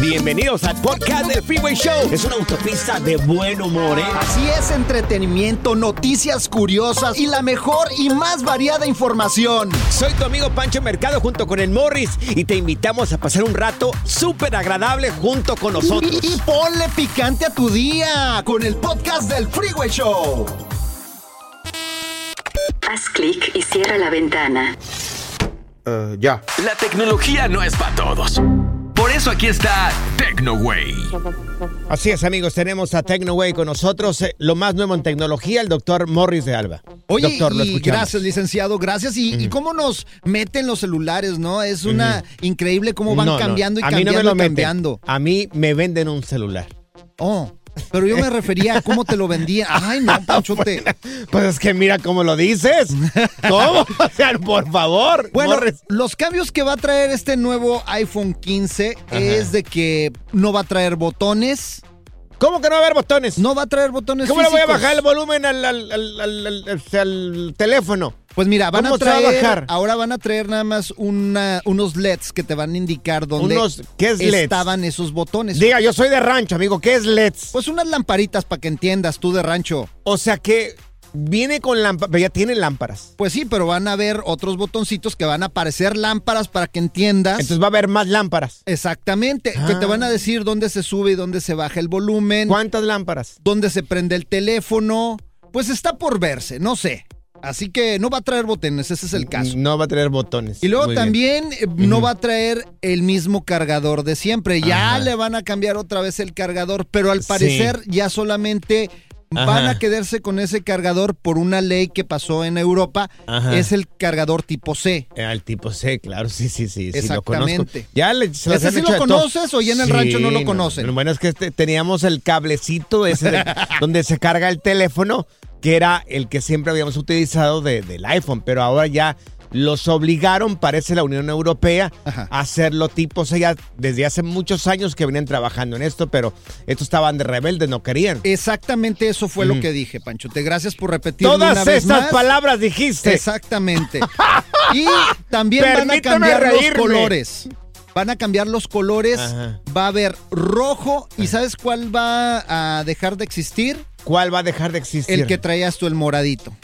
Bienvenidos al podcast del Freeway Show. Es una autopista de buen humor, ¿eh? Así es, entretenimiento, noticias curiosas y la mejor y más variada información. Soy tu amigo Pancho Mercado junto con el Morris y te invitamos a pasar un rato súper agradable junto con nosotros. Y, y ponle picante a tu día con el podcast del Freeway Show. Haz clic y cierra la ventana. ya. La tecnología no es para todos. Por eso aquí está TecnoWay. Así es, amigos, tenemos a TecnoWay con nosotros, eh, lo más nuevo en tecnología, el doctor Morris de Alba. Oye, doctor, lo y escuchamos. gracias, licenciado, gracias. Y, y cómo nos meten los celulares, ¿no? Es una increíble cómo van No, no, cambiando y a mí cambiando no me lo y meten. cambiando. A mí me venden un celular. Oh, pero yo me refería a cómo te lo vendían. Ay, no, Panchote. Pues es que mira cómo lo dices. ¿Cómo? O sea, por favor. Bueno, los cambios que va a traer este nuevo iPhone 15 es de que no va a traer botones. ¿Cómo que no va a haber botones? No va a traer botones ¿Cómo le voy a físicos. bajar el volumen al, al- al- al teléfono? Pues mira, van a ¿Cómo se va a traer, ahora van a traer nada más una, unos LEDs que te van a indicar dónde Unos- ¿qué es LEDs? estaban esos botones. Diga, yo soy de rancho, amigo. ¿Qué es LEDs? Pues unas lamparitas para que entiendas tú de rancho. O sea que viene con lámparas, pero ya tiene lámparas. Pues sí, pero van a haber otros botoncitos que van a aparecer lámparas para que entiendas. Entonces va a haber más lámparas. Exactamente, que te van a decir dónde se sube y dónde se baja el volumen, ¿Cuántas lámparas? dónde se prende el teléfono. Pues está por verse, no sé. Así que no va a traer botones, ese es el caso. No va a tener botones. Y luego Muy también eh, no va a traer el mismo cargador de siempre. Ya Ajá. le van a cambiar otra vez el cargador, pero al parecer ya solamente van a quedarse con ese cargador por una ley que pasó en Europa. Ajá. Es el cargador tipo C. Eh, Al tipo C, claro, sí, sí, sí. sí lo conozco. Exactamente. Ya le, se ¿Ese sí lo conoces o ya en el rancho no lo conocen? Bueno, es que este- teníamos el cablecito ese de- donde se carga el teléfono, que era el que siempre habíamos utilizado de- del iPhone, pero ahora ya los obligaron, parece la Unión Europea, Ajá. a hacerlo tipo C. Ya desde hace muchos años que venían trabajando en esto, pero estos estaban de rebeldes, no querían. Exactamente eso fue lo Ujú. que dije, Pancho. Te gracias por repetirlo una Todas vez estas más. palabras dijiste. Exactamente. y también van a cambiar los colores. Van a cambiar los colores. Ajá. Va a haber rojo. ¿Y sabes cuál va a dejar de existir? ¿Cuál va a dejar de existir? El que traías tú, el moradito.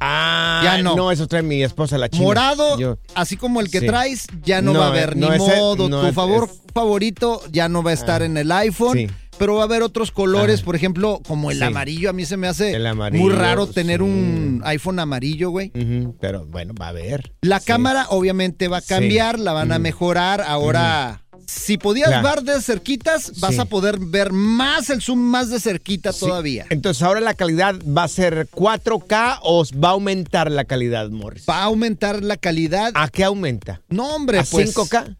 Ah, Ya no. No, eso trae mi esposa la china. Morado, Yo- así como el que Sí. traes, ya no, No, va a haber no, ni ese- modo. no, tu es- favor es- favorito ya no va a estar Ah. en el iPhone. Sí. Pero va a haber otros colores, por ejemplo, como el Sí. amarillo. A mí se me hace amarillo, muy raro tener un iPhone amarillo, güey. Pero bueno, va a haber. La cámara obviamente va a cambiar, la van a mejorar. Ahora, si podías ver de cerquitas, vas Sí. a poder ver más el zoom más de cerquita Sí. todavía. Entonces ahora la calidad va a ser 4K o va a aumentar la calidad, Morris. Va a aumentar la calidad. ¿A qué aumenta? no, hombre, ¿A pues 5K?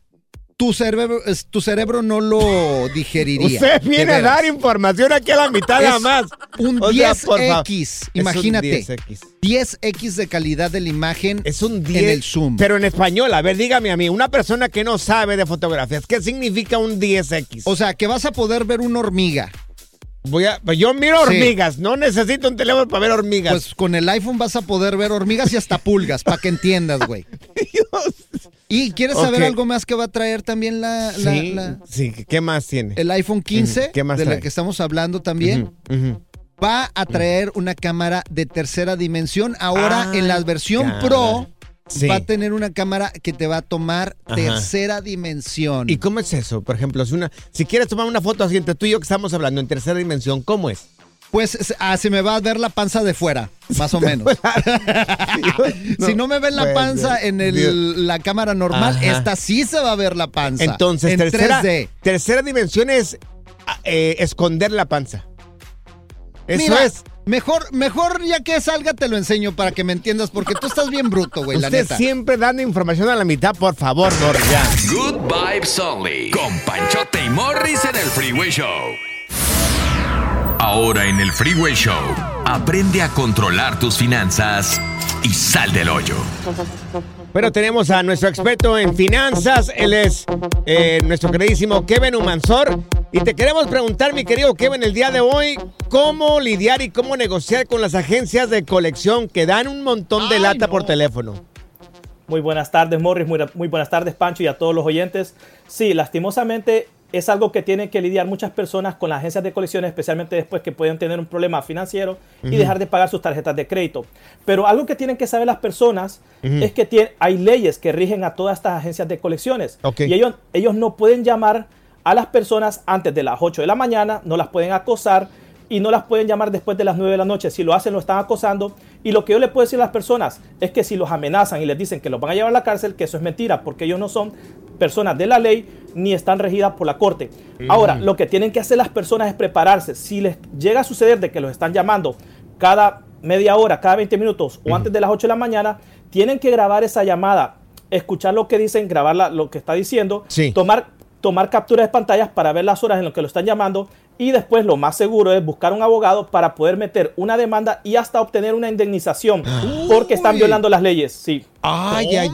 Tu cerebro, tu cerebro no lo digeriría. Usted viene a dar información aquí a la mitad nada más. Un O sea, por favor. 10X, Es un imagínate. 10X. 10X de calidad de la imagen Es un 10. en el zoom. Pero en español, a ver, dígame a mí, una persona que no sabe de fotografías, ¿qué significa un 10X? o sea, que vas a poder ver una hormiga. Voy a, pues yo miro Sí. hormigas, no necesito un teléfono para ver hormigas. Pues con el iPhone vas a poder ver hormigas y hasta pulgas, para que entiendas, güey. ¿Y quieres saber algo más que va a traer también la, la- sí, la- sí, ¿qué más tiene? el iPhone 15? Ujú, ¿qué más de la que estamos hablando también. Va a traer una cámara de tercera dimensión. Ahora Ah, en la versión. Pro Sí. va a tener una cámara que te va a tomar Ajá. tercera dimensión. ¿Y cómo es eso? Por ejemplo, si, una, si quieres tomar una foto así entre tú y yo que estamos hablando en tercera dimensión, ¿cómo es? Pues ah, se me va a ver la panza de fuera, más o menos. si no me ven la panza en el- la cámara normal, Ajá. esta sí se va a ver la panza. Entonces, en tercera, 3D. tercera dimensión es ah, eh, esconder la panza. Eso Mira, es. Mejor, mejor ya que salga te lo enseño para que me entiendas, porque tú estás bien bruto, güey, la Usted neta. siempre dando información a la mitad, por favor, ya. Good Vibes Only. Con Panchote y Morris en el Freeway Show. Ahora en el Freeway Show, aprende a controlar tus finanzas y sal del hoyo. Bueno, tenemos a nuestro experto en finanzas. Él es eh, nuestro queridísimo Kevin Humansor. Y te queremos preguntar, mi querido Kevin, el día de hoy, cómo lidiar y cómo negociar con las agencias de colección que dan un montón de Ay, lata no. por teléfono. Muy buenas tardes, Morris. Muy, muy buenas tardes, Pancho, y a todos los oyentes. Sí, lastimosamente, es algo que tienen que lidiar muchas personas con las agencias de colecciones, especialmente después que pueden tener un problema financiero y dejar de pagar sus tarjetas de crédito. Pero algo que tienen que saber las personas es que hay leyes que rigen a todas estas agencias de colecciones. Y ellos, ellos no pueden llamar a las personas antes de las 8 de la mañana, no las pueden acosar y no las pueden llamar después de las 9 de la noche. Si lo hacen, lo están acosando. Y lo que yo le puedo decir a las personas es que si los amenazan y les dicen que los van a llevar a la cárcel, que eso es mentira, porque ellos no son personas de la ley ni están regidas por la corte. Ahora, lo que tienen que hacer las personas es prepararse. Si les llega a suceder de que los están llamando cada media hora, cada 20 minutos o antes de las 8 de la mañana, tienen que grabar esa llamada, escuchar lo que dicen, grabar lo que está diciendo, tomar tomar capturas de pantallas para ver las horas en las que lo están llamando y después lo más seguro es buscar un abogado para poder meter una demanda y hasta obtener una indemnización porque están violando las leyes. Sí. Ay, ay,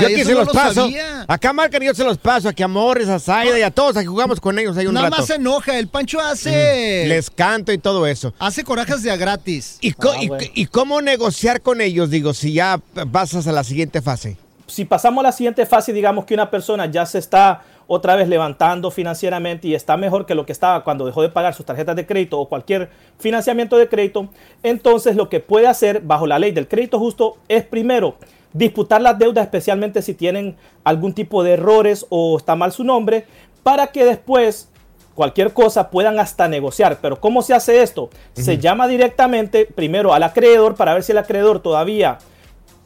Yo aquí se los paso. Acá marcan y yo se los paso. Aquí a Morris, a Zaida y a todos. Aquí jugamos con ellos hay un Nada más se enoja. El Pancho hace... Les canto y todo eso. Hace corajes de a gratis. ¿Y, ah, ¿Y cómo negociar con ellos? Digo, si ya pasas a la siguiente fase. Si pasamos a la siguiente fase, digamos que una persona ya se está otra vez levantando financieramente y está mejor que lo que estaba cuando dejó de pagar sus tarjetas de crédito o cualquier financiamiento de crédito, entonces lo que puede hacer bajo la ley del crédito justo es primero disputar las deudas, especialmente si tienen algún tipo de errores o está mal su nombre, para que después cualquier cosa puedan hasta negociar. Pero ¿cómo se hace esto? Se llama directamente primero al acreedor para ver si el acreedor todavía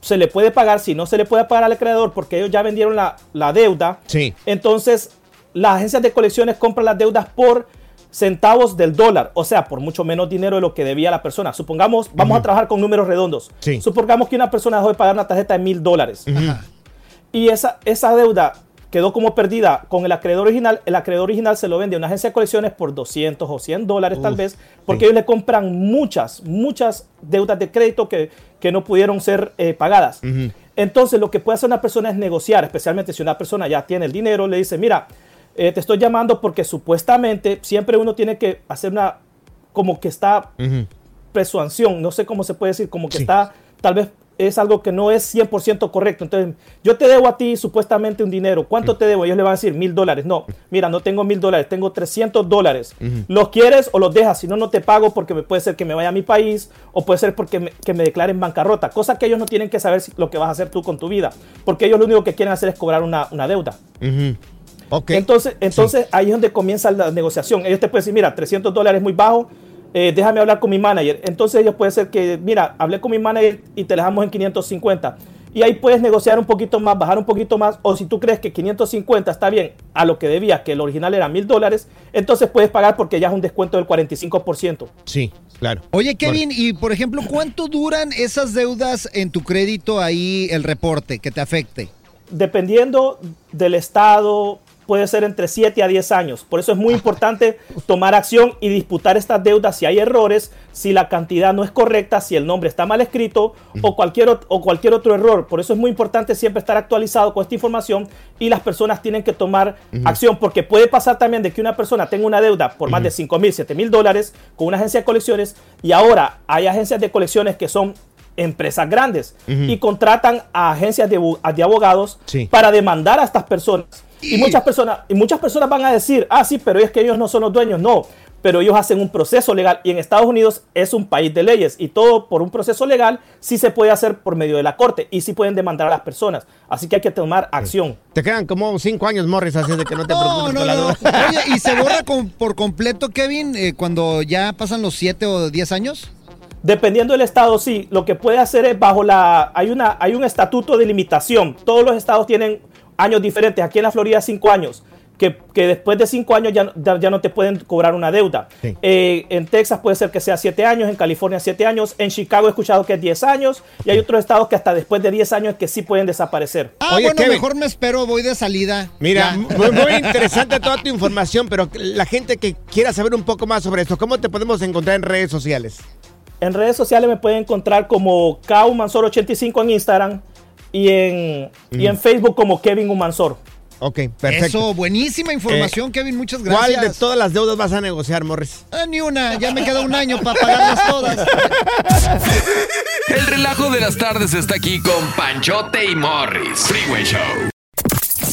se le puede pagar, si no se le puede pagar al acreedor porque ellos ya vendieron la, deuda, sí. entonces las agencias de colecciones compran las deudas por centavos del dólar, o sea, por mucho menos dinero de lo que debía la persona. Supongamos, vamos a trabajar con números redondos. Supongamos que una persona dejó de pagar una tarjeta de mil dólares. Y esa, esa deuda quedó como perdida con el acreedor original. El acreedor original se lo vende a una agencia de colecciones por 200 o 100 dólares tal vez, porque ellos le compran muchas, muchas deudas de crédito que, que no pudieron ser eh, pagadas. Entonces lo que puede hacer una persona es negociar, especialmente si una persona ya tiene el dinero, le dice, mira, eh, te estoy llamando porque supuestamente siempre uno tiene que hacer una, como que está presuanción, no sé cómo se puede decir, como que está tal vez es algo que no es 100% correcto. Entonces, yo te debo a ti supuestamente un dinero. ¿Cuánto te debo? Ellos le van a decir mil dólares. No, mira, no tengo mil dólares, tengo 300 dólares. ¿Los quieres o los dejas? Si no, no te pago porque puede ser que me vaya a mi país o puede ser porque me, que me declaren bancarrota. Cosa que ellos no tienen que saber lo que vas a hacer tú con tu vida. Porque ellos lo único que quieren hacer es cobrar una, deuda. Entonces, entonces ahí es donde comienza la negociación. Ellos te pueden decir, mira, 300 dólares es muy bajo eh, déjame hablar con mi manager. Entonces ellos puede ser que, mira, hablé con mi manager y te dejamos en 550. Y ahí puedes negociar un poquito más, bajar un poquito más. O si tú crees que 550 está bien a lo que debías, que el original era mil dólares, entonces puedes pagar porque ya es un descuento del 45%. Sí, claro. Oye, Kevin, y por ejemplo, ¿cuánto duran esas deudas en tu crédito ahí, el reporte que te afecte? Dependiendo del estado, puede ser entre 7 a 10 años. Por eso es muy importante tomar acción y disputar estas deudas si hay errores, si la cantidad no es correcta, si el nombre está mal escrito o cualquier, o cualquier otro error. Por eso es muy importante siempre estar actualizado con esta información y las personas tienen que tomar acción porque puede pasar también de que una persona tenga una deuda por más de 5 mil, 7 mil dólares con una agencia de colecciones y ahora hay agencias de colecciones que son empresas grandes y contratan a agencias de, abogados para demandar a estas personas. Y, muchas personas, y muchas personas van a decir, ah, sí, pero es que ellos no son los dueños. No, pero ellos hacen un proceso legal y en Estados Unidos es un país de leyes y todo por un proceso legal sí se puede hacer por medio de la corte y sí pueden demandar a las personas. Así que hay que tomar acción. Te quedan como cinco años, Morris, así de que no te preocupes. No, no, Oye, ¿y se borra por completo, Kevin, eh, cuando ya pasan los siete o diez años? Dependiendo del estado, sí. Lo que puede hacer es bajo la... Hay, una, hay un estatuto de limitación. Todos los estados tienen años diferentes. Aquí en la Florida, cinco años. Que, después de cinco años ya, ya, no te pueden cobrar una deuda. Eh, en Texas puede ser que sea siete años, en California siete años, en Chicago he escuchado que es diez años y hay otros estados que hasta después de diez años que sí pueden desaparecer. Ah, bueno, mejor me espero, voy de salida. Mira, muy, muy, interesante toda tu información, pero la gente que quiera saber un poco más sobre esto, ¿cómo te podemos encontrar en redes sociales? En redes sociales me pueden encontrar como Kaumansor85 en Instagram y en, y en Facebook como Kevin Humansor. Ok, perfecto. Eso, buenísima información, eh, Kevin. Muchas gracias. ¿Cuál de todas las deudas vas a negociar, Morris? Ah, ni una. Ya me queda un año para pagarlas todas. El relajo de las tardes está aquí con Panchote y Morris. Freeway Show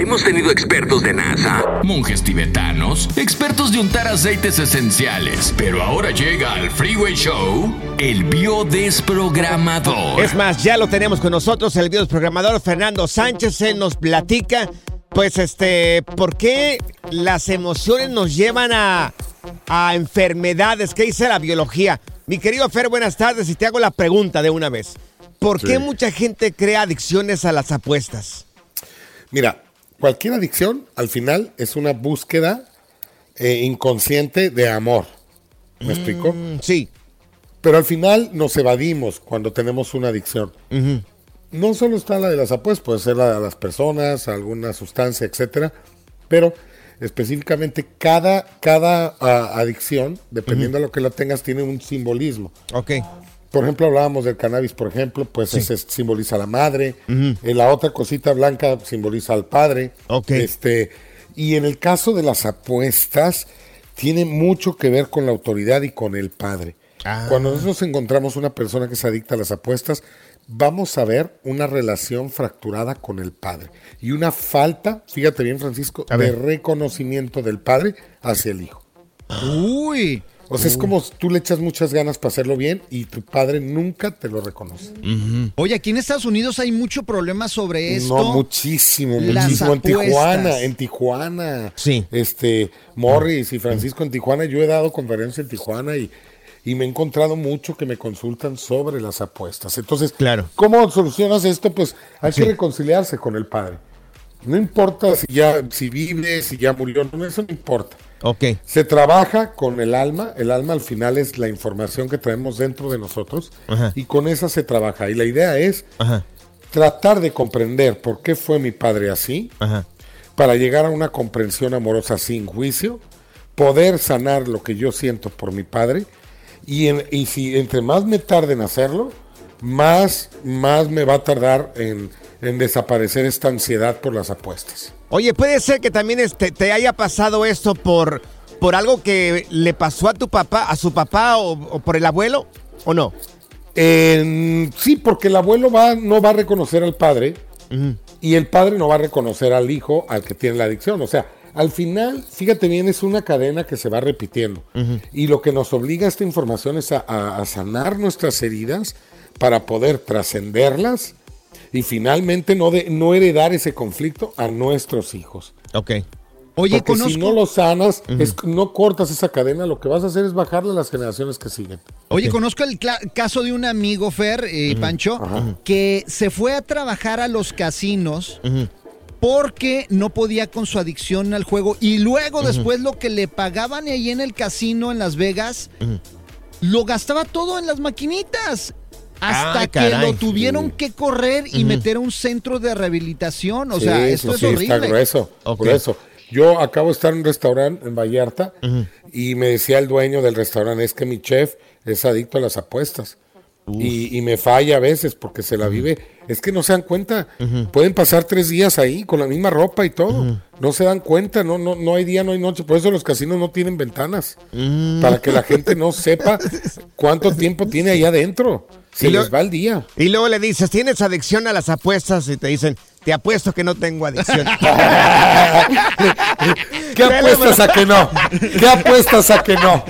Hemos tenido expertos de NASA, monjes tibetanos, expertos de untar aceites esenciales, pero ahora llega al Freeway Show el biodesprogramador. Es más, ya lo tenemos con nosotros, el biodesprogramador Fernando Sánchez, él nos platica, pues este, ¿por qué las emociones nos llevan a, a enfermedades? ¿Qué dice la biología? Mi querido Fer, buenas tardes y te hago la pregunta de una vez. ¿Por qué mucha gente crea adicciones a las apuestas? Mira, cualquier adicción al final es una búsqueda eh, inconsciente de amor. ¿Me explico? Mm, sí. Pero al final nos evadimos cuando tenemos una adicción. No solo está la de las apuestas, puede ser la de las personas, alguna sustancia, etcétera, pero específicamente cada, cada ah, adicción, dependiendo de lo que la tengas, tiene un simbolismo. Ok. Por ejemplo, hablábamos del cannabis, por ejemplo, pues ese simboliza a la madre. En la otra cosita blanca simboliza al padre. Ok. Este, y en el caso de las apuestas, tiene mucho que ver con la autoridad y con el padre. Ah. Cuando nosotros encontramos una persona que se adicta a las apuestas, vamos a ver una relación fracturada con el padre y una falta, fíjate bien Francisco, de reconocimiento del padre hacia el hijo. Uy. O sea, es como tú le echas muchas ganas para hacerlo bien y tu padre nunca te lo reconoce. Oye, aquí en Estados Unidos hay mucho problema sobre esto. No, muchísimo, Las muchísimo. En. Tijuana, en Tijuana. Sí. Este, Morris y Francisco en Tijuana. Yo he dado conferencias en Tijuana y, y me he encontrado mucho que me consultan sobre las apuestas. Entonces, Claro. ¿cómo solucionas esto? Pues hay que reconciliarse con el padre. No importa si ya, si vive, si ya murió, no, eso no importa. Ok. Se trabaja con el alma, el alma al final es la información que traemos dentro de nosotros Ajá. y con esa se trabaja. Y la idea es Ajá. tratar de comprender por qué fue mi padre así, Ajá. para llegar a una comprensión amorosa sin juicio, poder sanar lo que yo siento por mi padre y, en- y si entre más me tarde en hacerlo, más, más me va a tardar en, en desaparecer esta ansiedad por las apuestas. Oye, puede ser que también este, te haya pasado esto por, por algo que le pasó a tu papá, a su papá o, o por el abuelo, ¿o no? Sí, porque el abuelo va, no va a reconocer al padre y el padre no va a reconocer al hijo al que tiene la adicción. O sea, al final, fíjate bien, es una cadena que se va repitiendo. Y lo que nos obliga esta información es a, a- a sanar nuestras heridas para poder trascenderlas y finalmente no, de, no heredar ese conflicto a nuestros hijos. Ok. Oye, Porque conozco, si no lo sanas, es- no cortas esa cadena, lo que vas a hacer es bajarle a las generaciones que siguen. oye, conozco el caso de un amigo, Fer y Pancho, que se fue a trabajar a los casinos porque no podía con su adicción al juego y luego después lo que le pagaban ahí en el casino en Las Vegas, lo gastaba todo en las maquinitas. Hasta Ah, que caray. lo tuvieron que correr y meter a un centro de rehabilitación. O sea, esto sí, es sí, horrible. Está grueso. Yo acabo de estar en un restaurante en Vallarta y me decía el dueño del restaurante, es que mi chef es adicto a las apuestas. Y, y me falla a veces porque se la vive. Es que no se dan cuenta. Pueden pasar tres días ahí con la misma ropa y todo. No se dan cuenta. No, no, no hay día, no hay noche. Por eso los casinos no tienen ventanas. Para que la gente no sepa cuánto tiempo tiene ahí adentro. Se Y lo- les va el día. Y luego le dices, ¿tienes adicción a las apuestas? Y te dicen, te apuesto que no tengo adicción. ¿Qué apuestas a que no? ¿Qué apuestas a que no?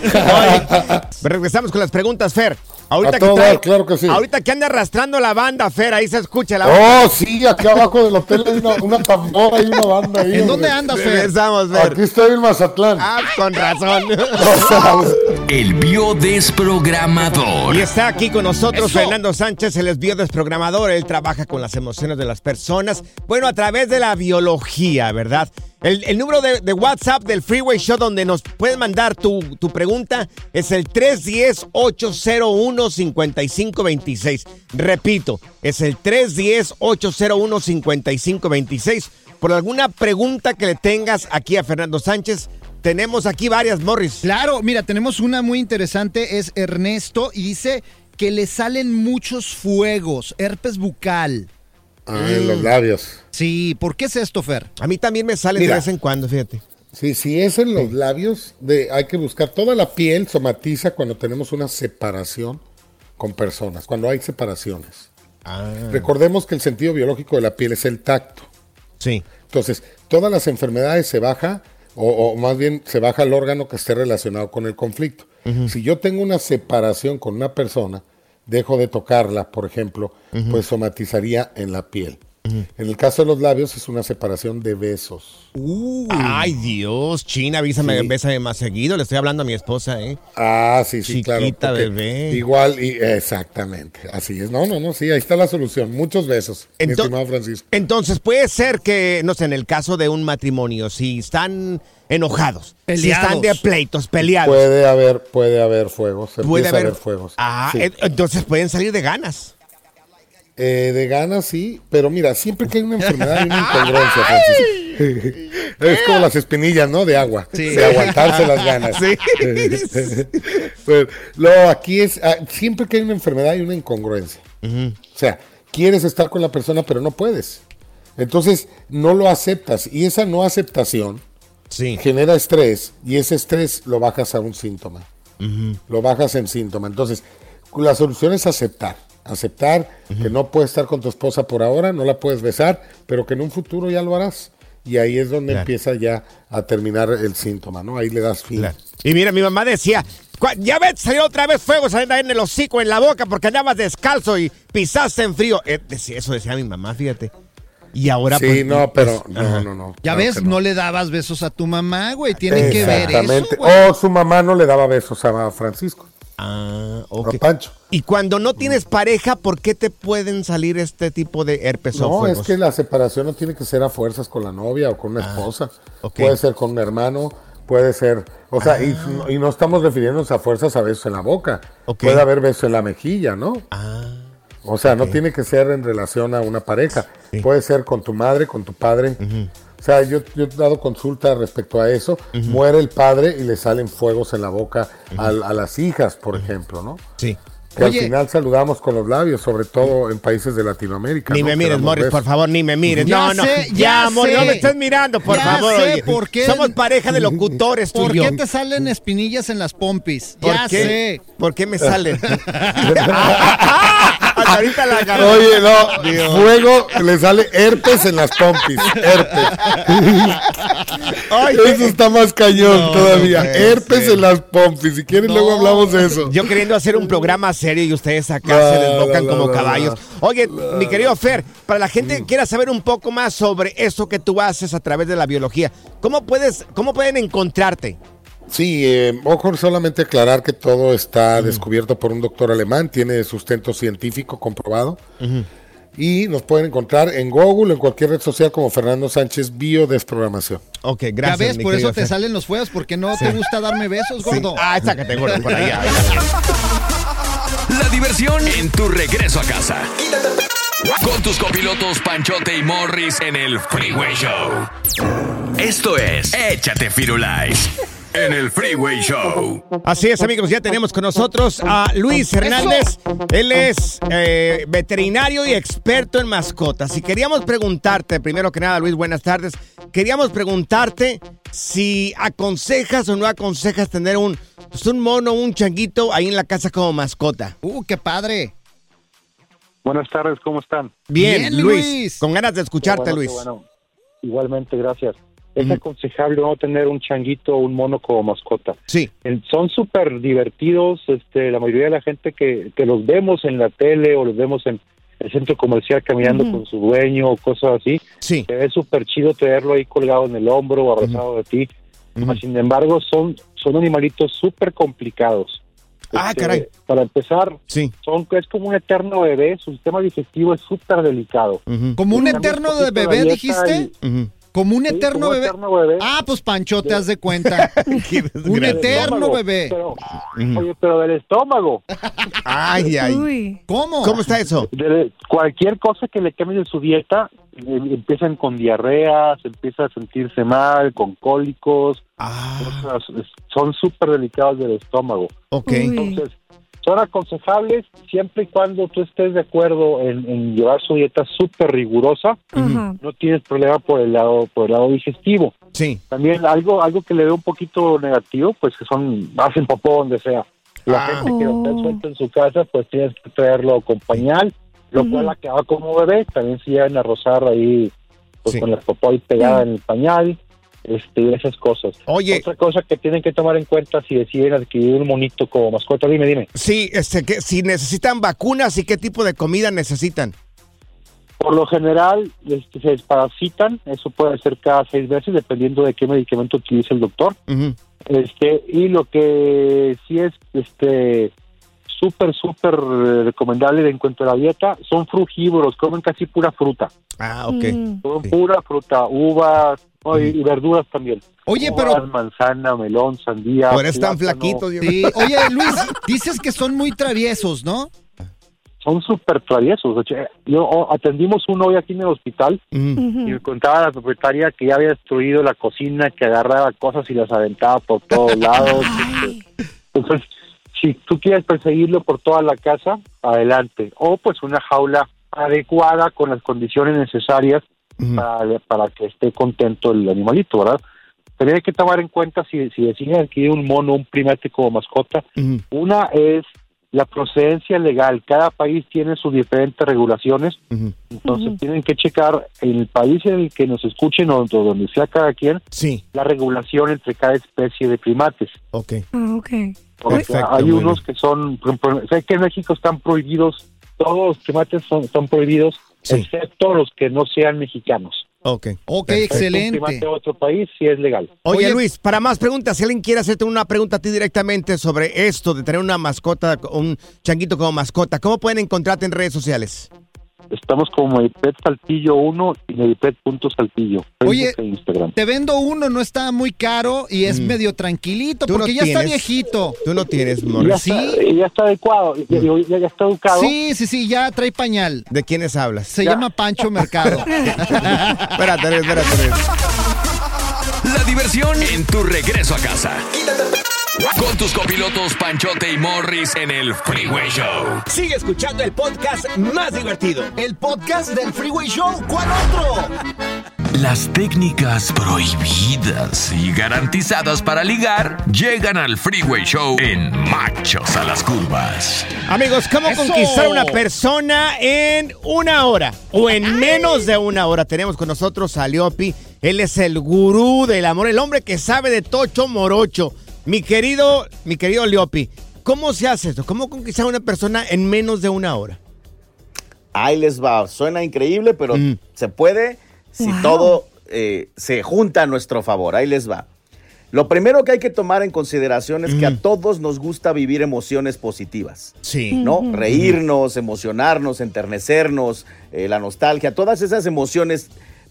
Regresamos con las preguntas, Fer. Ahorita A que, todo trae- claro que sí. ahorita que anda arrastrando la banda, Fer, ahí se escucha la Oh, sí, aquí abajo del hotel hay una, una tambora y una banda ahí. ¿En dónde andas, Fer? Regresamos, Fer. Aquí estoy en Mazatlán. Ah, con razón. El biodesprogramador. Y está aquí con nosotros Eso. Fernando Sánchez, él es biodesprogramador, él trabaja con las emociones de las personas, bueno, a través de la biología, ¿verdad? El, el número de, de WhatsApp del Freeway Show donde nos puedes mandar tu, tu pregunta es el 310-801-5526. Repito, es el 310-801-5526. Por alguna pregunta que le tengas aquí a Fernando Sánchez, tenemos aquí varias, Morris. Claro, mira, tenemos una muy interesante, es Ernesto, y dice que le salen muchos fuegos, herpes bucal. Ah, en los labios. Sí, ¿por qué es esto, Fer? A mí también me sale de vez en cuando, fíjate. Sí, si es en los labios, de, hay que buscar toda la piel somatiza cuando tenemos una separación con personas, cuando hay separaciones. Ah, Recordemos que el sentido biológico de la piel es el tacto. sí. Entonces, todas las enfermedades se baja, o, o más bien se baja el órgano que esté relacionado con el conflicto. Si yo tengo una separación con una persona, dejo de tocarla, por ejemplo, pues somatizaría en la piel. En el caso de los labios es una separación de besos. Ay, Dios, China, avísame, Sí. bésame más seguido. Le estoy hablando a mi esposa, ¿eh? Ah, sí, sí, claro. Chiquita, bebé. Igual, y, exactamente. Así es. No, no, no, sí, ahí está la solución. Muchos besos, mi Ento- estimado Francisco. Entonces, puede ser que, no sé, en el caso de un matrimonio, si están enojados, si están de pleitos, peleados, Puede haber, puede haber fuego. Se puede a haber haber fuegos. Ah, Sí. entonces pueden salir de ganas. Eh, de ganas sí, pero mira, siempre que hay una enfermedad hay una incongruencia, Francisco. es como las espinillas, ¿no? De agua. De aguantarse las ganas. Sí. Pero, no, aquí es, ah, siempre que hay una enfermedad hay una incongruencia. O sea, quieres estar con la persona, pero no puedes. Entonces, no lo aceptas. Y esa no aceptación Sí. genera estrés y ese estrés lo bajas a un síntoma. Lo bajas en síntoma. Entonces, la solución es aceptar. Aceptar que no puedes estar con tu esposa por ahora, no la puedes besar, pero que en un futuro ya lo harás. Y ahí es donde Claro. empieza ya a terminar el síntoma, ¿no? Ahí le das fin. Claro. Y mira, mi mamá decía, "Cua- ya ves, salió otra vez fuego saliendo ahí en el hocico, en la boca, porque andabas descalzo y pisaste en frío. Eh, decía- eso decía mi mamá, fíjate. Y ahora Sí, pues, no, pero pues, no, ajá. no, no. Ya claro ves, no. le dabas besos a tu mamá, güey. Tienen que ver eso, Exactamente. O su mamá no le daba besos a Francisco, Ah, ok. Pancho. Y cuando no tienes pareja, ¿por qué te pueden salir este tipo de herpes o No, es que la separación no tiene que ser a fuerzas con la novia o con una esposa. Ah, ok. Puede ser con un hermano, puede ser, o sea, y, y no estamos refiriéndonos a fuerzas a besos en la boca. Ok. Puede haber besos en la mejilla, ¿no? Ah, O sea, no tiene que ser en relación a una pareja. Sí. Puede ser con tu madre, con tu padre. O sea, yo, yo he dado consulta respecto a eso. Muere el padre y le salen fuegos en la boca a, a las hijas, por ejemplo, ¿no? sí. Que Oye. al final saludamos con los labios, sobre todo en países de Latinoamérica. Ni ¿no? me mires, Morris, por favor, ni me mires. Ya no, no, sé, ya, ya amor, sé. no me estés mirando, por Ya favor. sé oye. por qué- Somos pareja de locutores, tú ¿Por y yo. qué te salen espinillas en las pompis? ¿Por Ya qué? sé. ¿Por qué me salen? Ahorita la agarré. Oye, no, fuego le sale herpes en las pompis. Herpes. Ay, Eso está más cañón No, todavía. no herpes ser. en las pompis. Si quieren, luego hablamos de eso. Yo queriendo hacer un programa serio y ustedes acá se desbocan como caballos. Oye, mi querido Fer, para la gente que quiera saber un poco más sobre eso que tú haces a través de la biología, ¿cómo puedes, cómo pueden encontrarte? Sí, eh, ojo, solamente aclarar que todo está descubierto por un doctor alemán, tiene sustento científico comprobado. Y nos pueden encontrar en Google, en cualquier red social como Fernando Sánchez Biodesprogramación. Ok, Ya gracias. ves, mi por eso te salen los fuegos, porque no te gusta darme besos, Sí. gordo. Ah, sácate, gordo, por allá. La diversión en tu regreso a casa. Con tus copilotos Panchote y Morris en el Freeway Show. Esto es Échate Firulais en el Freeway Show. Así es, amigos, ya tenemos con nosotros a Luis Hernández. Él es eh, veterinario y experto en mascotas. Y queríamos preguntarte, primero que nada, Luis, buenas tardes. Queríamos preguntarte si aconsejas o no aconsejas tener un, pues, un mono, un changuito ahí en la casa como mascota. Uh, qué padre. Buenas tardes, ¿cómo están? Bien, Bien, Luis. Luis. Con ganas de escucharte, bueno, Luis. bueno. Igualmente, gracias. Es aconsejable no tener un changuito o un mono como mascota. Sí. El- Son súper divertidos, este, la mayoría de la gente que, que los vemos en la tele o los vemos en el centro comercial caminando con su dueño o cosas así, Sí. se ve súper chido tenerlo ahí colgado en el hombro o abrazado de ti. Sin embargo, son, son animalitos súper complicados. Ah, Este, caray. Para empezar, Sí. son, es como un eterno bebé, su sistema digestivo es súper delicado. ¿Como un eterno de bebé, dijiste? y-. ¿Como un Sí, eterno como bebé? eterno bebé. Ah, pues Pancho, te has de cuenta. Un eterno estómago, bebé. Pero, Oye, pero del estómago. Ay, ay. Uy. ¿Cómo? ¿Cómo está eso? De cualquier cosa que le cambie de su dieta, eh, empiezan con diarreas, empieza a sentirse mal, con cólicos, Ah, cosas, son súper delicados del estómago. ok. Uy. Entonces, son aconsejables siempre y cuando tú estés de acuerdo en, llevar su dieta súper rigurosa, no tienes problema por el lado por el lado digestivo. Sí. También algo algo que le veo un poquito negativo, pues que son hacen popó donde sea. La Ah. gente que lo está Oh. suelto en su casa, pues tienes que traerlo con pañal, lo cual acaba como bebé, también se llegan a rozar ahí pues, Sí. con la popó ahí pegada en el pañal, este, esas cosas. Oye. Otra cosa que tienen que tomar en cuenta si deciden adquirir un monito como mascota, dime, dime. Sí, este, que, si necesitan vacunas y qué tipo de comida necesitan. Por lo general, este, se desparasitan, eso puede ser cada seis veces, dependiendo de qué medicamento utilice el doctor. Este, y lo que sí es este súper, súper eh, recomendable de en cuanto a la dieta, son frugívoros, comen casi pura fruta. Ah, ok. Mm. Sí. pura fruta, uvas no, y, y verduras también. Oye, Uvas, pero- manzana, melón, sandía. Tan plátano. flaquitos. Dios. Sí, oye, Luis, dices que son muy traviesos, ¿no? Son súper traviesos. Yo oh, atendimos uno hoy aquí en el hospital. Ujú. y me contaba la propietaria que ya había destruido la cocina, que agarraba cosas y las aventaba por todos lados. Entonces, si tú quieres perseguirlo por toda la casa, adelante. O pues una jaula adecuada con las condiciones necesarias Para, para que esté contento el animalito, ¿verdad? Pero hay que tomar en cuenta si, si deciden adquirir un mono, un primate como mascota, una es la procedencia legal. Cada país tiene sus diferentes regulaciones, entonces tienen que checar en el país en el que nos escuchen o donde sea cada quien Sí, la regulación entre cada especie de primates. ok. Ah, ok. Porque Perfecto, hay unos que son, sé que en México están prohibidos, todos los primates son, están prohibidos, Sí. excepto los que no sean mexicanos. Ok. Ok, Perfecto. Excelente. de otro país sí es legal. Oye, Oye, Luis, para más preguntas, si alguien quiere hacerte una pregunta a ti directamente sobre esto de tener una mascota, un changuito como mascota, ¿cómo pueden encontrarte en redes sociales? Estamos como Medipet Saltillo 1 y Medipet.saltillo. Oye, e Instagram. Te vendo uno, no está muy caro y es medio tranquilito Mm. Tú no porque ya está viejito. Tú no tienes, Y ya, Morris. Sí. ya está adecuado, ya, ya- ya está educado. Sí, sí, sí, ya trae pañal. ¿De quiénes hablas? Se Ya. llama Pancho Mercado. espérate, espérate. La diversión en tu regreso a casa. Con tus copilotos Panchote y Morris en el Freeway Show. Sigue escuchando el podcast más divertido. El podcast del Freeway Show, ¿cuál otro? Las técnicas prohibidas y garantizadas para ligar llegan al Freeway Show en Machos a las Curvas. Amigos, ¿cómo ¡Eso! conquistar a una persona en una hora o en menos de una hora? Tenemos con nosotros a Leopi. Él es el gurú del amor, el hombre que sabe de tocho morocho. Mi querido, mi querido Leopi, ¿cómo se hace esto? ¿Cómo conquistar a una persona en menos de una hora? Ahí les va. Suena increíble, pero Mm. se puede si Wow. todo eh, se junta a nuestro favor. Ahí les va. Lo primero que hay que tomar en consideración es que a todos nos gusta vivir emociones positivas. Sí. ¿no? Reírnos, emocionarnos, enternecernos, eh, la nostalgia, todas esas emociones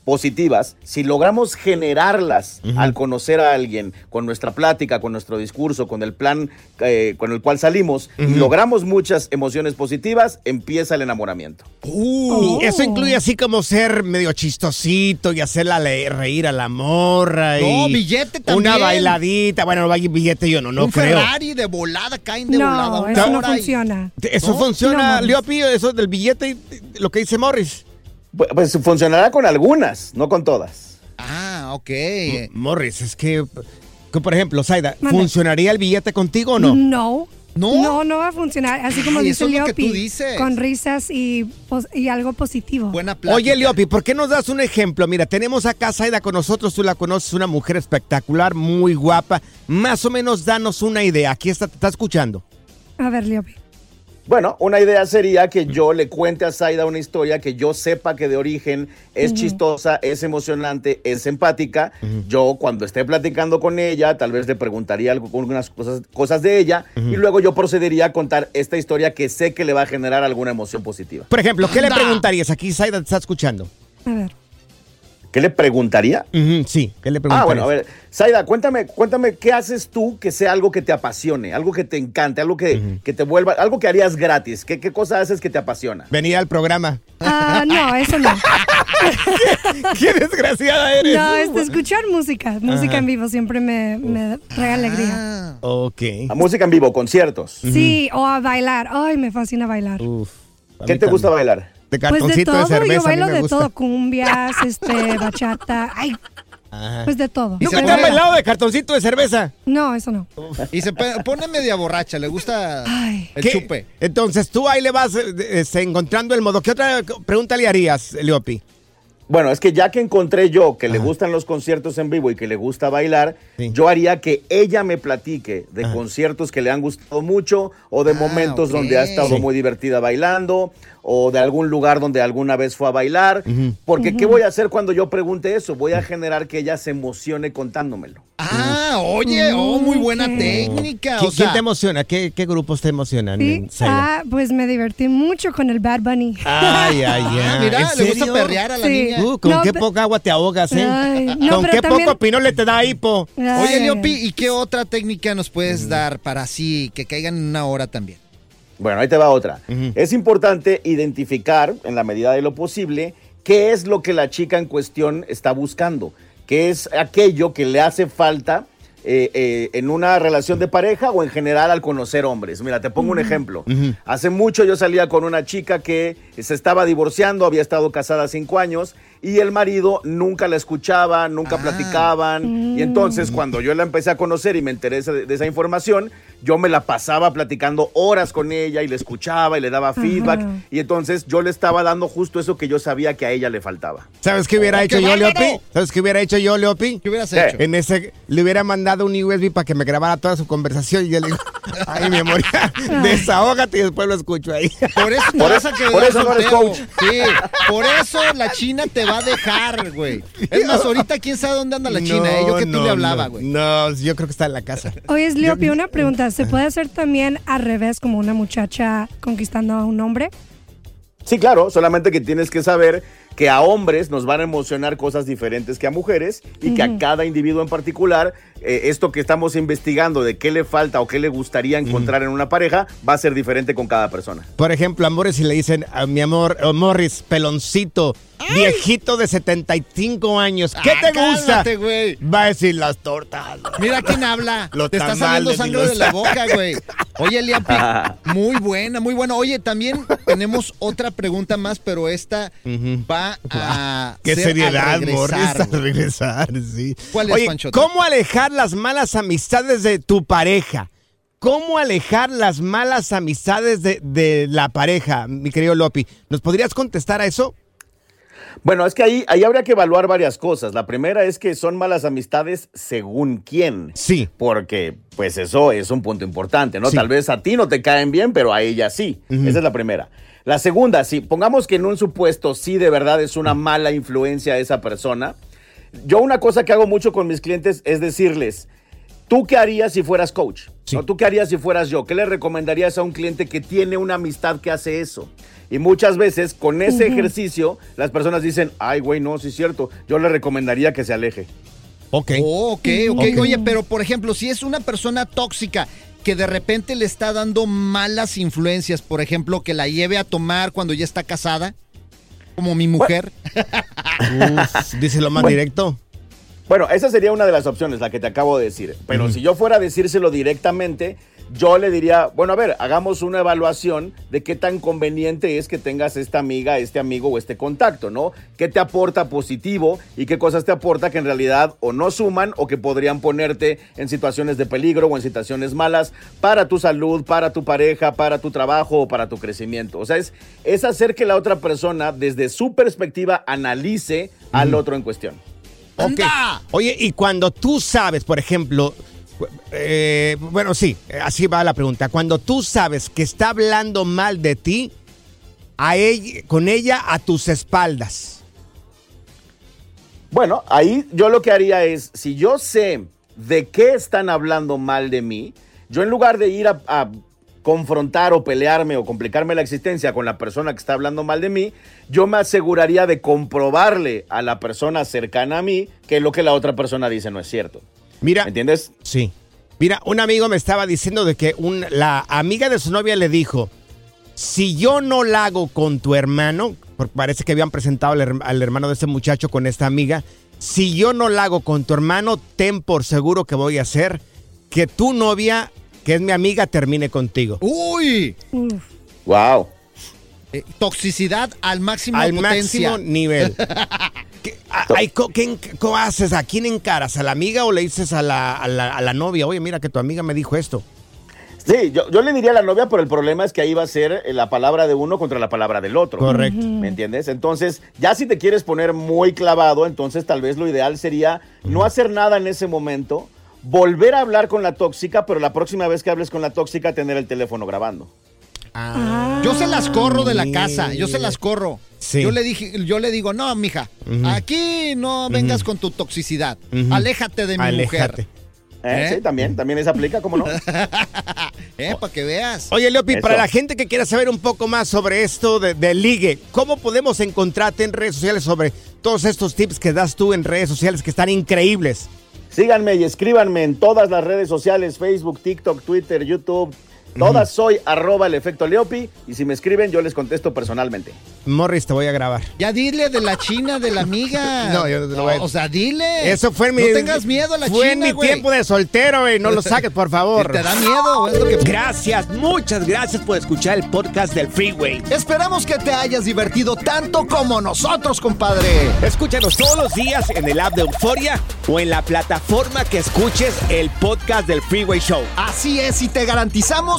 positivas, si logramos generarlas al conocer a alguien, con nuestra plática, con nuestro discurso, con el plan eh, con el cual salimos, y logramos muchas emociones positivas, empieza el enamoramiento. Uh, Eso incluye así como ser medio chistosito y hacerla reír a la morra. No, y billete Una también. bailadita. Bueno, no billete yo no, no un creo. Ferrari de volada, caen de volada. No, una eso no funciona. Eso ¿No? funciona, No, Leopi, eso del billete, y lo que dice Morris. Pu- Pues funcionará con algunas, no con todas. Ah, ok. Morris, es que, que, por ejemplo, Zaida. ¿funcionaría el billete contigo o no? No. ¿No? No, no va a funcionar. Así como Ay, dice eso es lo que Leopi, tú dices. Con risas y, pos- y algo positivo. Buena plática. Oye, Leopi, ¿por qué nos das un ejemplo? Mira, tenemos acá a Zaida con nosotros, tú la conoces, una mujer espectacular, muy guapa. Más o menos danos una idea. Aquí está, te está escuchando. A ver, Leopi. Bueno, una idea sería que yo le cuente a Zaida una historia que yo sepa que de origen es chistosa, es emocionante, es empática. Yo cuando esté platicando con ella, tal vez le preguntaría algo, algunas cosas, cosas de ella y luego yo procedería a contar esta historia que sé que le va a generar alguna emoción positiva. Por ejemplo, ¿qué le preguntarías? Aquí Zaida te está escuchando. A ver. ¿Qué le preguntaría? Sí, ¿qué le Ah, preguntarías? bueno, a ver, Zaida, cuéntame, cuéntame qué haces tú que sea algo que te apasione, algo que te encante, algo que, que te vuelva, algo que harías gratis. ¿Qué, qué cosa haces que te apasiona? Venir al programa. Ah, no, eso no. ¡Qué desgraciada eres! No, este, escuchar música. Música en vivo siempre me, me trae alegría. Ah, Ok. A música en vivo, conciertos. Sí, o a bailar. Ay, me fascina bailar. Uf, ¿Qué te gusta bailar? De Pues de cartoncito todo, de, cerveza. yo a mí bailo me de gusta. todo, cumbias, este, bachata, ay, Ajá. pues de todo. Y se ¿Nunca te han bailado de cartoncito de cerveza? No, eso no. Y se pone media borracha, le gusta Ay. el ¿Qué? chupe. Entonces tú ahí le vas eh, este, encontrando el modo. ¿Qué otra pregunta le harías, Leopi? Bueno, es que ya que encontré yo que le gustan los conciertos en vivo y que le gusta bailar, Sí. yo haría que ella me platique de conciertos que le han gustado mucho o de Ah, momentos donde ha estado Sí. muy divertida bailando o de algún lugar donde alguna vez fue a bailar. Porque ¿qué voy a hacer cuando yo pregunte eso? Voy a generar que ella se emocione contándomelo. Ah, oye, oh, muy buena técnica. ¿Qui- O sea, ¿Quién te emociona? ¿Qué, qué grupos te emocionan? Sí, ah, pues me divertí mucho con el Bad Bunny. Ay, ay, ay. ah, mira, ¿En le gusta perrear a la Sí. niña. Uh, ¿Con No, qué poca agua te ahogas, eh? Ay, no, ¿Con qué también- poco pinole te da hipo? Oye, Leopi. ¿y qué otra técnica nos puedes dar para así que caigan en una hora también? Bueno, ahí te va otra. Es importante identificar, en la medida de lo posible, qué es lo que la chica en cuestión está buscando, qué es aquello que le hace falta eh, eh, en una relación de pareja o en general al conocer hombres. Mira, te pongo un ejemplo. Hace mucho yo salía con una chica que se estaba divorciando, había estado casada cinco años y el marido nunca la escuchaba, nunca Ah. platicaban. Y entonces cuando yo la empecé a conocer y me enteré de, de esa información, yo me la pasaba platicando horas con ella y le escuchaba y le daba feedback. Ajá. Y entonces yo le estaba dando justo eso que yo sabía que a ella le faltaba. ¿Sabes qué hubiera ¡Oh, hecho qué yo, bárbaro! Leopi? ¿Sabes qué hubiera hecho yo, Leopi? ¿Qué hubieras ¿Qué? hecho? En ese, le hubiera mandado un USB para que me grabara toda su conversación y yo le digo, ay, mi amor, ya, desahógate y después lo escucho ahí. Por eso Por eso- quedar por eso no eres soltero. coach. Sí, por eso la China te va a dejar, güey. Es más, ahorita quién sabe dónde anda la China, ¿eh? Yo que tú no, le hablaba, güey. No, yo creo que está en la casa. Oye, Leopi, una pregunta. ¿Se puede hacer también al revés, como una muchacha conquistando a un hombre? Sí, claro, solamente que tienes que saber que a hombres nos van a emocionar cosas diferentes que a mujeres y que a cada individuo en particular, eh, esto que estamos investigando de qué le falta o qué le gustaría encontrar en una pareja va a ser diferente con cada persona. Por ejemplo, amores, si le dicen a mi amor, oh, Morris, peloncito, viejito de 75 años, ¿qué Ah, te gusta? cálmate, güey. Va a decir las tortas. Mira quién habla. Te está saliendo sangre de la boca, güey. Oye, Liapi, muy buena, muy buena. Oye, también tenemos otra pregunta más, pero esta va a Qué ser seriedad, al regresar, Morris, al güey. regresar, sí. ¿Cuál es, Oye, Panchote? ¿cómo alejar las malas amistades de tu pareja? ¿Cómo alejar las malas amistades de, de la pareja, mi querido Lopi? ¿Nos podrías contestar a eso? Bueno, es que ahí, ahí habría que evaluar varias cosas. La primera es que son malas amistades según quién. Sí. Porque, pues eso es un punto importante, ¿no? Sí. Tal vez a ti no te caen bien, pero a ella sí. Esa es la primera. La segunda, si pongamos que en un supuesto sí de verdad es una mala influencia esa persona. Yo una cosa que hago mucho con mis clientes es decirles, ¿tú qué harías si fueras coach? Sí. ¿No? ¿Tú qué harías si fueras yo? ¿Qué le recomendarías a un cliente que tiene una amistad que hace eso? Y muchas veces con ese ejercicio las personas dicen, ay, güey, no, sí es cierto, yo le recomendaría que se aleje. Ok. Oh, ok, ok. Ok. Oye, pero por ejemplo, si es una persona tóxica que de repente le está dando malas influencias, por ejemplo, que la lleve a tomar cuando ya está casada, como mi mujer. Uf, díselo más Bueno. directo. Bueno, esa sería una de las opciones, la que te acabo de decir. Pero si yo fuera a decírselo directamente, yo le diría, bueno, a ver, hagamos una evaluación de qué tan conveniente es que tengas esta amiga, este amigo o este contacto, ¿no? ¿Qué te aporta positivo y qué cosas te aporta que en realidad o no suman o que podrían ponerte en situaciones de peligro o en situaciones malas para tu salud, para tu pareja, para tu trabajo o para tu crecimiento? O sea, es, es hacer que la otra persona desde su perspectiva analice al otro en cuestión. Ok. ¡Anda! Oye, y cuando tú sabes, por ejemplo, eh, bueno, sí, así va la pregunta. Cuando tú sabes que está hablando mal de ti, a ella, con ella a tus espaldas. Bueno, ahí yo lo que haría es, si yo sé de qué están hablando mal de mí, yo en lugar de ir a, a confrontar o pelearme o complicarme la existencia con la persona que está hablando mal de mí, yo me aseguraría de comprobarle a la persona cercana a mí que lo que la otra persona dice no es cierto. Mira. ¿Me entiendes? Sí. Mira, un amigo me estaba diciendo de que un, la amiga de su novia le dijo, si yo no la hago con tu hermano, porque parece que habían presentado al, al hermano de ese muchacho con esta amiga, si yo no la hago con tu hermano, ten por seguro que voy a hacer que tu novia, que es mi amiga, termine contigo. ¡Uy! Wow. Eh, toxicidad al máximo Al potencia. máximo nivel. ¿Qué, a- ay, co- qué en- co haces? ¿A quién encaras? ¿A la amiga o le dices a la, a la- a la novia? Oye, mira que tu amiga me dijo esto. Sí, yo, yo le diría a la novia, pero el problema es que ahí va a ser eh, la palabra de uno contra la palabra del otro. Correcto. ¿Me entiendes? Entonces, ya si te quieres poner muy clavado, entonces tal vez lo ideal sería no hacer nada en ese momento, volver a hablar con la tóxica, pero la próxima vez que hables con la tóxica, tener el teléfono grabando. Yo se las corro de la casa, yo se las corro. Sí. Yo le dije, yo le digo, no, mija, aquí no vengas con tu toxicidad. Aléjate de mi Aléjate. mujer. ¿Eh? ¿Eh? Sí, también, también se aplica, ¿cómo no? Eh, para que veas. Oye, Leopi, Eso. para la gente que quiera saber un poco más sobre esto de, de ligue, ¿cómo podemos encontrarte en redes sociales sobre todos estos tips que das tú en redes sociales que están increíbles? Síganme y escríbanme en todas las redes sociales, Facebook, TikTok, Twitter, YouTube. Todas soy arroba el efecto Leopi y si me escriben yo les contesto personalmente. Morris, te voy a grabar. Ya dile de la China, de la amiga. No, yo no te lo voy a- O sea, dile. Eso fue en mi. No tengas miedo a la Fue China, en mi güey. tiempo de soltero, güey. No lo saques, por favor. ¿Te da miedo? Es lo que... Gracias, muchas gracias por escuchar el podcast del Freeway. Esperamos que te hayas divertido tanto como nosotros, compadre. Escúchanos todos los días en el app de Euforia o en la plataforma que escuches el podcast del Freeway Show. Así es, y te garantizamos